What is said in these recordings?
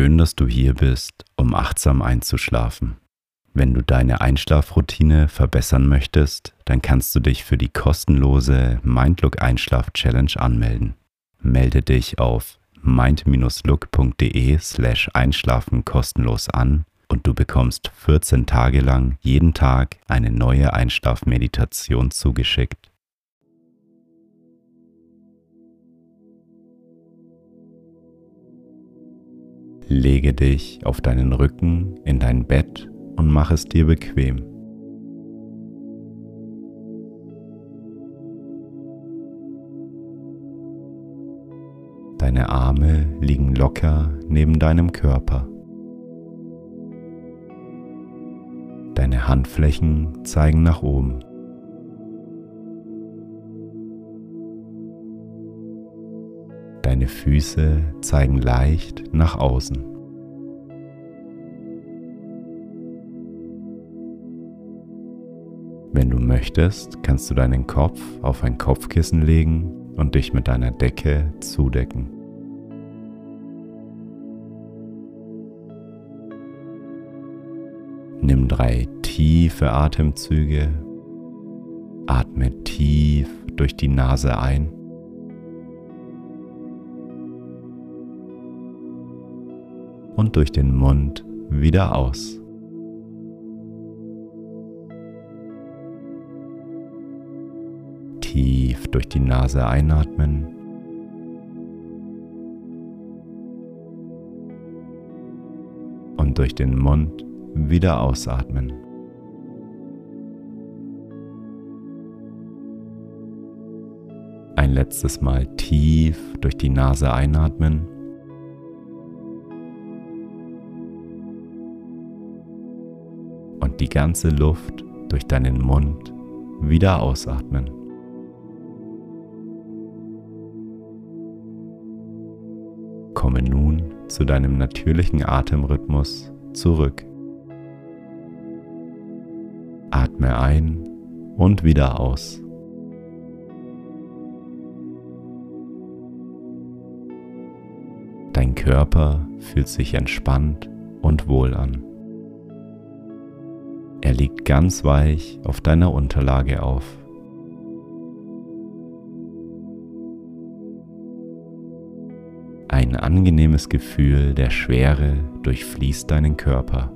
Schön, dass du hier bist, um achtsam einzuschlafen. Wenn du deine Einschlafroutine verbessern möchtest, dann kannst du dich für die kostenlose Mindlook Einschlaf Challenge anmelden. Melde dich auf mind-look.de slash einschlafen kostenlos an und du bekommst 14 Tage lang jeden Tag eine neue Einschlafmeditation zugeschickt. Lege dich auf deinen Rücken in dein Bett und mach es dir bequem. Deine Arme liegen locker neben deinem Körper. Deine Handflächen zeigen nach oben. Deine Füße zeigen leicht nach außen. Wenn du möchtest, kannst du deinen Kopf auf ein Kopfkissen legen und dich mit deiner Decke zudecken. Nimm drei tiefe Atemzüge. Atme tief durch die Nase ein. Und durch den Mund wieder aus. Tief durch die Nase einatmen. Und durch den Mund wieder ausatmen. Ein letztes Mal tief durch die Nase einatmen. Die ganze Luft durch deinen Mund wieder ausatmen. Komme nun zu deinem natürlichen Atemrhythmus zurück. Atme ein und wieder aus. Dein Körper fühlt sich entspannt und wohl an. Er liegt ganz weich auf deiner Unterlage auf. Ein angenehmes Gefühl der Schwere durchfließt deinen Körper.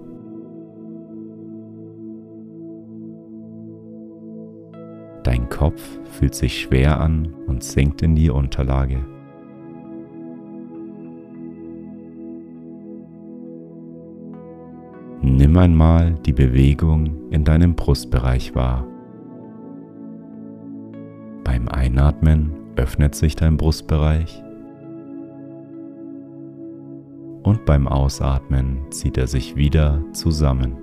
Dein Kopf fühlt sich schwer an und sinkt in die Unterlage. Nimm einmal die Bewegung in deinem Brustbereich wahr. Beim Einatmen öffnet sich dein Brustbereich und beim Ausatmen zieht er sich wieder zusammen.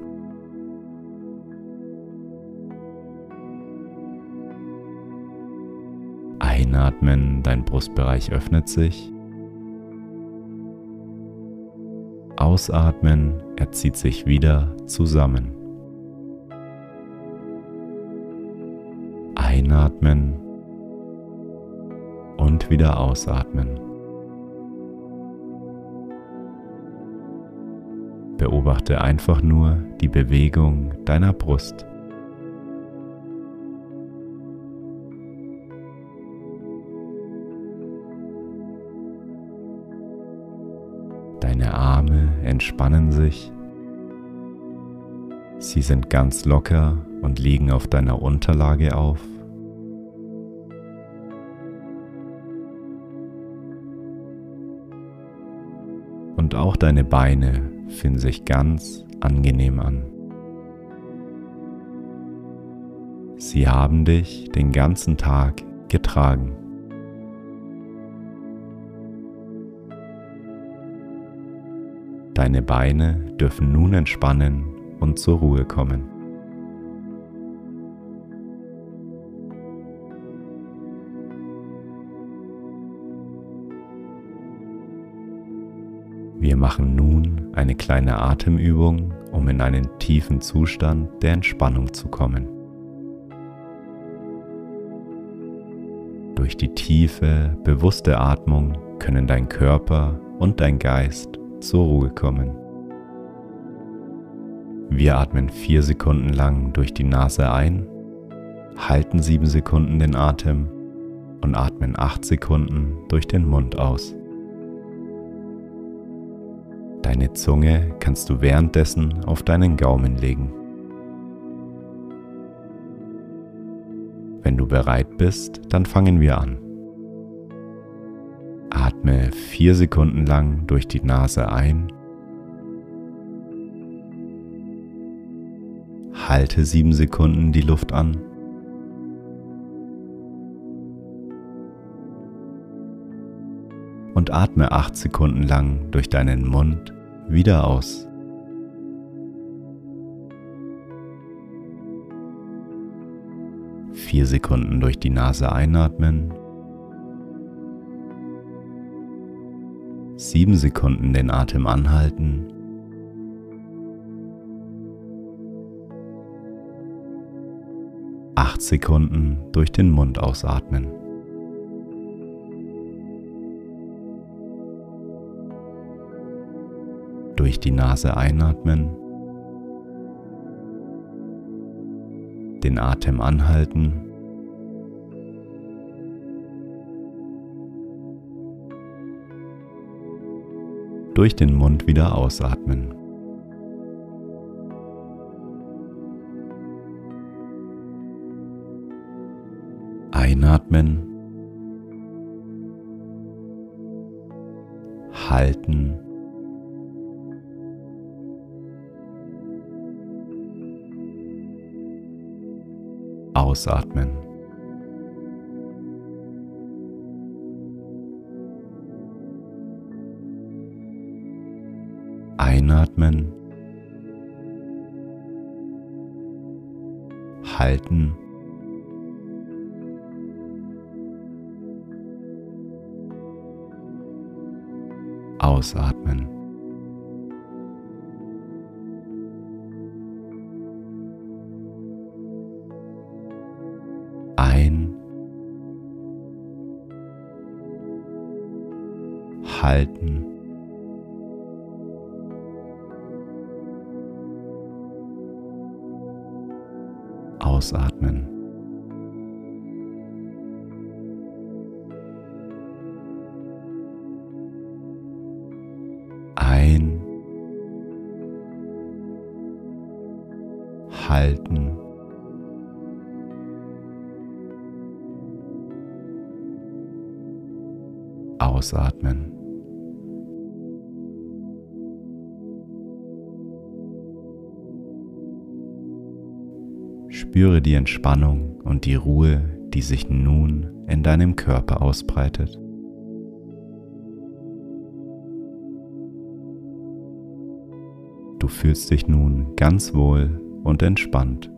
Einatmen, dein Brustbereich öffnet sich Ausatmen, er zieht sich wieder zusammen. Einatmen und wieder ausatmen. Beobachte einfach nur die Bewegung deiner Brust. Entspannen sich. Sie sind ganz locker und liegen auf deiner Unterlage auf. Und auch deine Beine fühlen sich ganz angenehm an. Sie haben dich den ganzen Tag getragen. Deine Beine dürfen nun entspannen und zur Ruhe kommen. Wir machen nun eine kleine Atemübung, um in einen tiefen Zustand der Entspannung zu kommen. Durch die tiefe, bewusste Atmung können dein Körper und dein Geist zur Ruhe kommen. Wir atmen vier Sekunden lang durch die Nase ein, halten sieben Sekunden den Atem und atmen acht Sekunden durch den Mund aus. Deine Zunge kannst du währenddessen auf deinen Gaumen legen. Wenn du bereit bist, dann fangen wir an. Atme vier Sekunden lang durch die Nase ein. Halte sieben Sekunden die Luft an. Und atme acht Sekunden lang durch deinen Mund wieder aus. Vier Sekunden durch die Nase einatmen. Sieben Sekunden den Atem anhalten. Acht Sekunden durch den Mund ausatmen. Durch die Nase einatmen. Den Atem anhalten. Durch den Mund wieder ausatmen. Einatmen. Halten. Ausatmen. Einatmen. Halten. Ausatmen. Ein. Halten. Ausatmen. Spüre die Entspannung und die Ruhe, die sich nun in deinem Körper ausbreitet. Du fühlst dich nun ganz wohl und entspannt.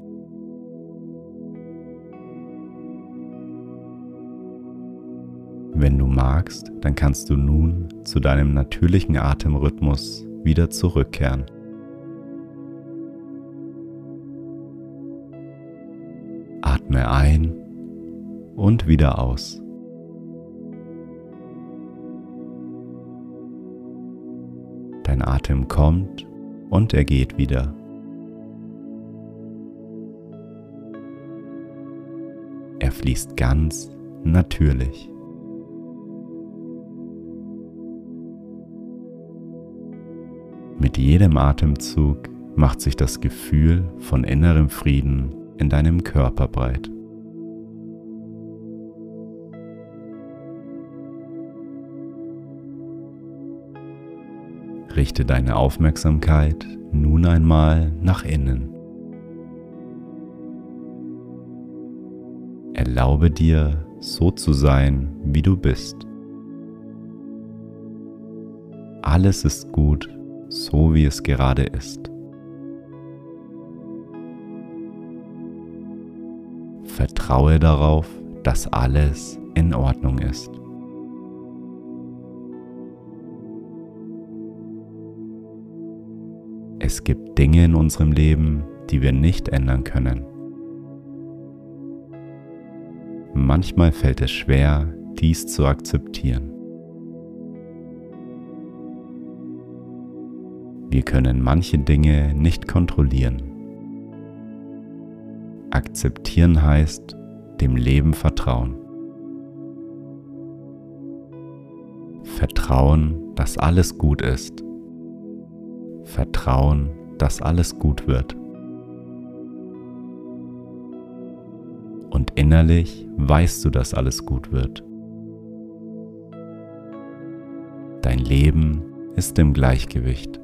Wenn du magst, dann kannst du nun zu deinem natürlichen Atemrhythmus wieder zurückkehren. Ein und wieder aus. Dein Atem kommt und er geht wieder. Er fließt ganz natürlich. Mit jedem Atemzug macht sich das Gefühl von innerem Frieden in deinem Körper breit. Richte deine Aufmerksamkeit nun einmal nach innen. Erlaube dir, so zu sein, wie du bist. Alles ist gut, so wie es gerade ist. Vertraue darauf, dass alles in Ordnung ist. Es gibt Dinge in unserem Leben, die wir nicht ändern können. Manchmal fällt es schwer, dies zu akzeptieren. Wir können manche Dinge nicht kontrollieren. Akzeptieren heißt, dem Leben vertrauen. Vertrauen, dass alles gut ist. Vertrauen, dass alles gut wird. Und innerlich weißt du, dass alles gut wird. Dein Leben ist im Gleichgewicht.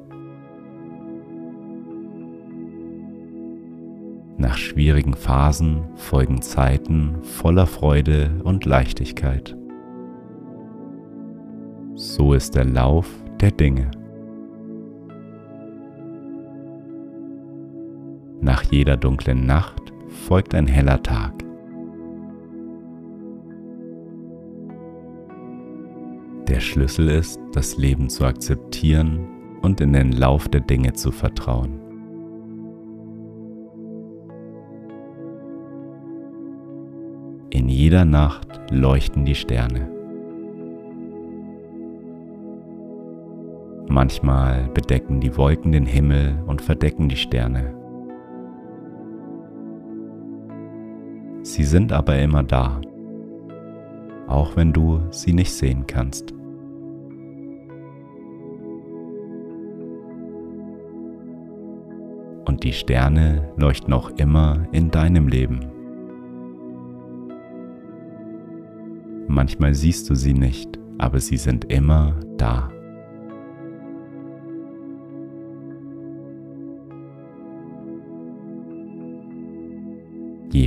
Nach schwierigen Phasen folgen Zeiten voller Freude und Leichtigkeit. So ist der Lauf der Dinge. Nach jeder dunklen Nacht folgt ein heller Tag. Der Schlüssel ist, das Leben zu akzeptieren und in den Lauf der Dinge zu vertrauen. In jeder Nacht leuchten die Sterne. Manchmal bedecken die Wolken den Himmel und verdecken die Sterne. Sie sind aber immer da, auch wenn du sie nicht sehen kannst. Und die Sterne leuchten auch immer in deinem Leben. Manchmal siehst du sie nicht, aber sie sind immer da.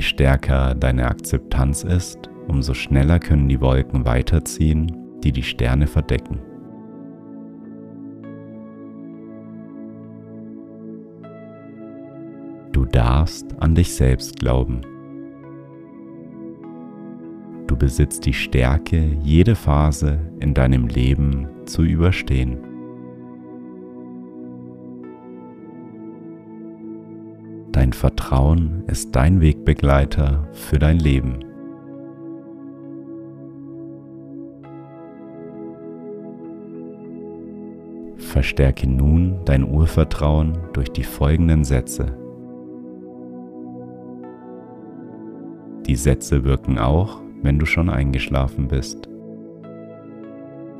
Stärker deine Akzeptanz ist, umso schneller können die Wolken weiterziehen, die die Sterne verdecken. Du darfst an dich selbst glauben. Du besitzt die Stärke, jede Phase in deinem Leben zu überstehen. Vertrauen ist dein Wegbegleiter für dein Leben. Verstärke nun dein Urvertrauen durch die folgenden Sätze. Die Sätze wirken auch, wenn du schon eingeschlafen bist.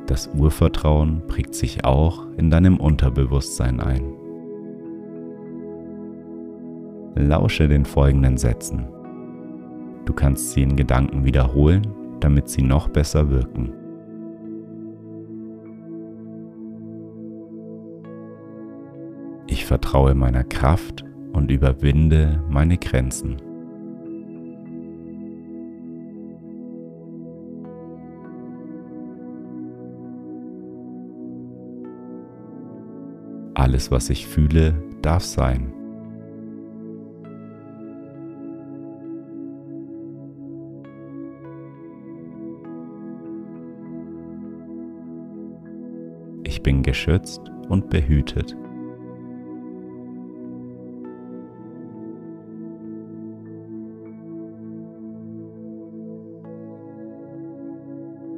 Das Urvertrauen prägt sich auch in deinem Unterbewusstsein ein. Lausche den folgenden Sätzen. Du kannst sie in Gedanken wiederholen, damit sie noch besser wirken. Ich vertraue meiner Kraft und überwinde meine Grenzen. Alles, was ich fühle, darf sein. Geschützt und behütet.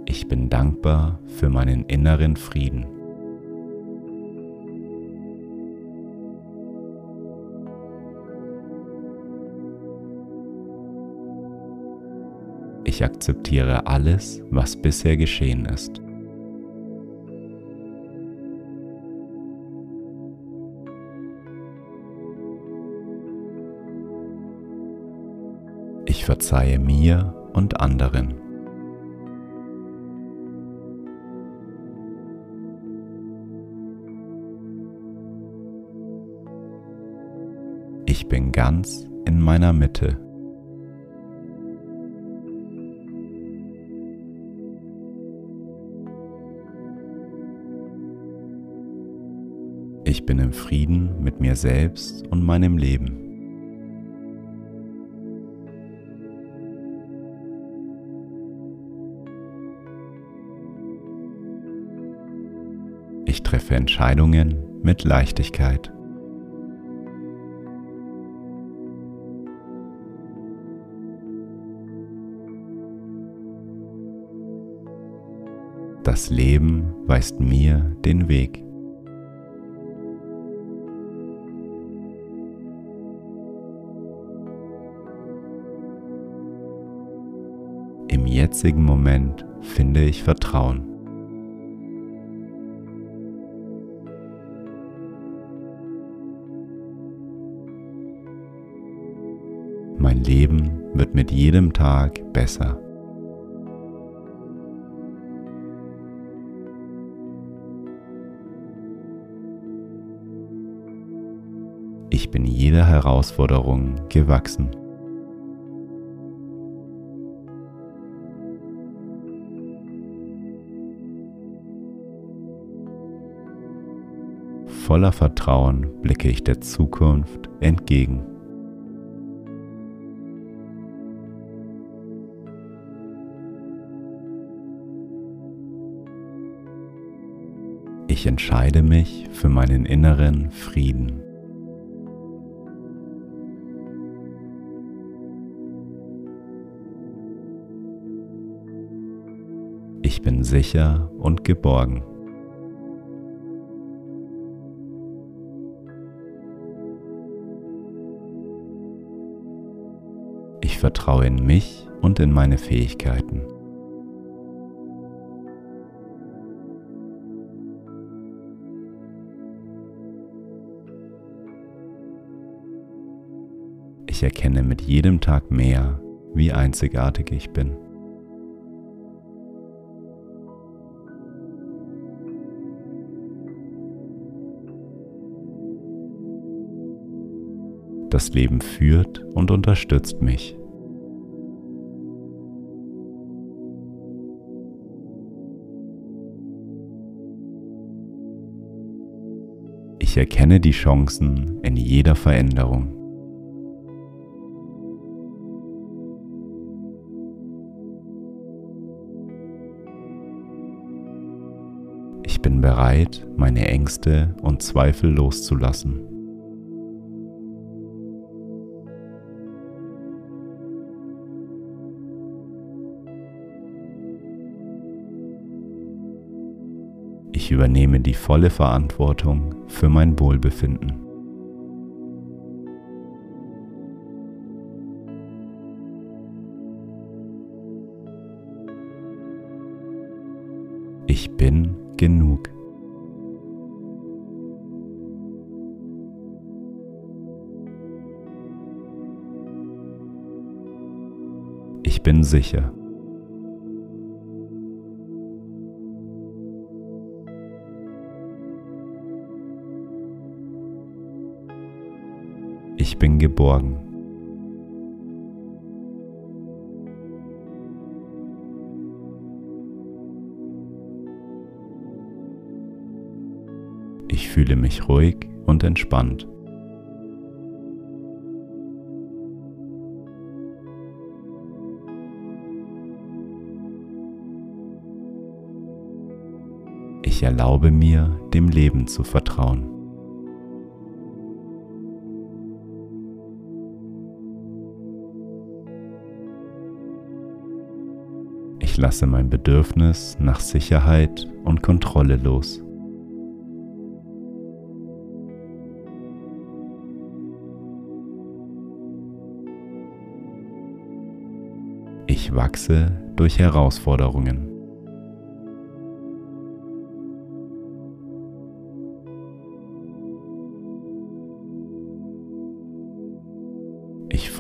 Ich bin dankbar für meinen inneren Frieden. Ich akzeptiere alles, was bisher geschehen ist. Ich verzeihe mir und anderen. Ich bin ganz in meiner Mitte. Ich bin im Frieden mit mir selbst und meinem Leben. für Entscheidungen mit Leichtigkeit. Das Leben weist mir den Weg. Im jetzigen Moment finde ich Vertrauen. Mein Leben wird mit jedem Tag besser. Ich bin jeder Herausforderung gewachsen. Voller Vertrauen blicke ich der Zukunft entgegen. Ich entscheide mich für meinen inneren Frieden. Ich bin sicher und geborgen. Ich vertraue in mich und in meine Fähigkeiten. Ich erkenne mit jedem Tag mehr, wie einzigartig ich bin. Das Leben führt und unterstützt mich. Ich erkenne die Chancen in jeder Veränderung. Bereit, meine Ängste und Zweifel loszulassen. Ich übernehme die volle Verantwortung für mein Wohlbefinden. Sicher. Ich bin geborgen. Ich fühle mich ruhig und entspannt. Ich erlaube mir, dem Leben zu vertrauen. Ich lasse mein Bedürfnis nach Sicherheit und Kontrolle los. Ich wachse durch Herausforderungen.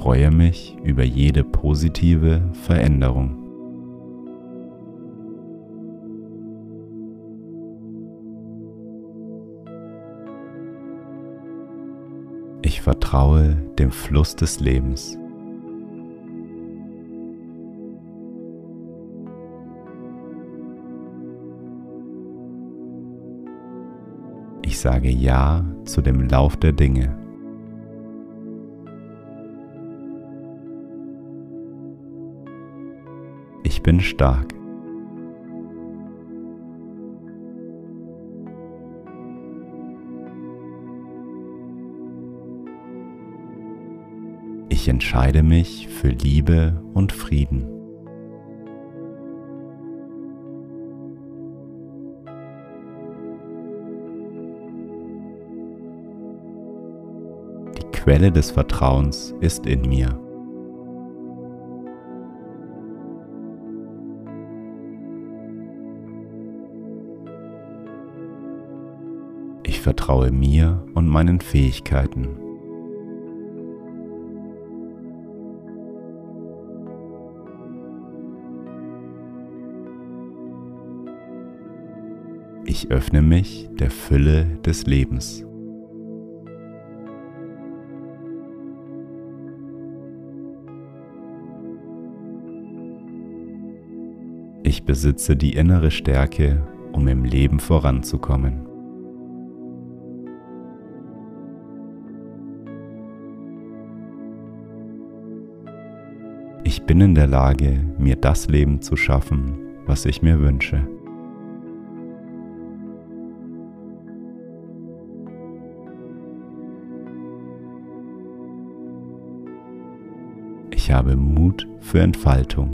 Freue mich über jede positive Veränderung. Ich vertraue dem Fluss des Lebens. Ich sage Ja zu dem Lauf der Dinge. Bin stark. Ich entscheide mich für Liebe und Frieden. Die Quelle des Vertrauens ist in mir. Vertraue mir und meinen Fähigkeiten. Ich öffne mich der Fülle des Lebens. Ich besitze die innere Stärke, um im Leben voranzukommen. Bin in der Lage, mir das Leben zu schaffen, was ich mir wünsche. Ich habe Mut für Entfaltung.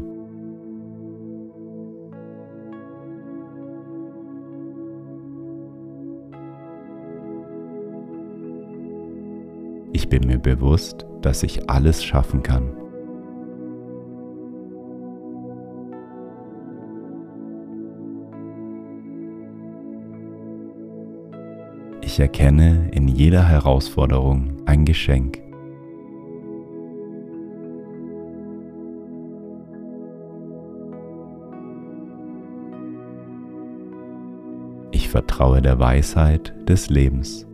Ich bin mir bewusst, dass ich alles schaffen kann. Ich erkenne in jeder Herausforderung ein Geschenk. Ich vertraue der Weisheit des Lebens.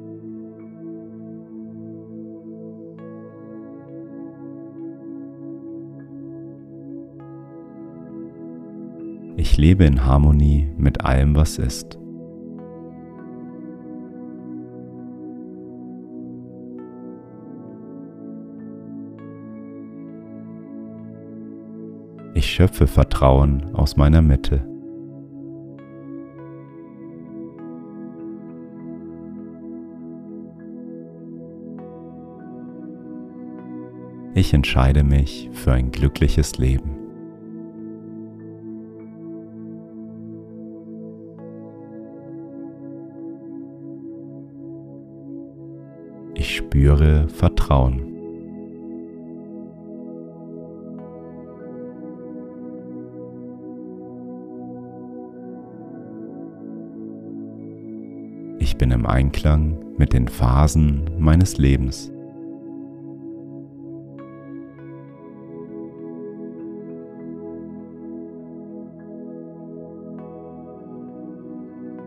Ich lebe in Harmonie mit allem, was ist. Schöpfe Vertrauen aus meiner Mitte. Ich entscheide mich für ein glückliches Leben. Ich spüre Vertrauen. Ich bin im Einklang mit den Phasen meines Lebens.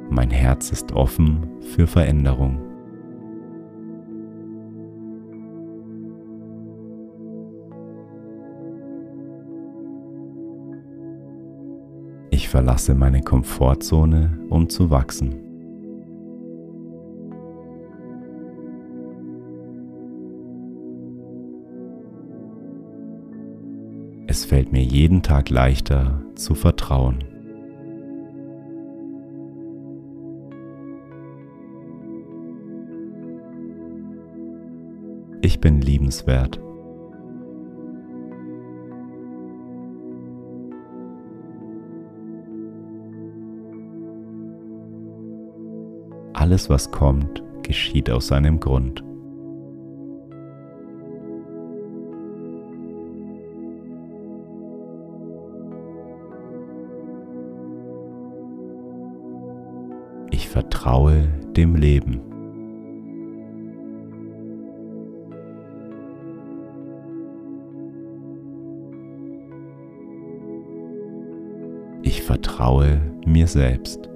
Mein Herz ist offen für Veränderung. Ich verlasse meine Komfortzone, um zu wachsen. Fällt mir jeden Tag leichter zu vertrauen. Ich bin liebenswert. Alles, was kommt, geschieht aus seinem Grund. Vertraue dem Leben. Ich vertraue mir selbst.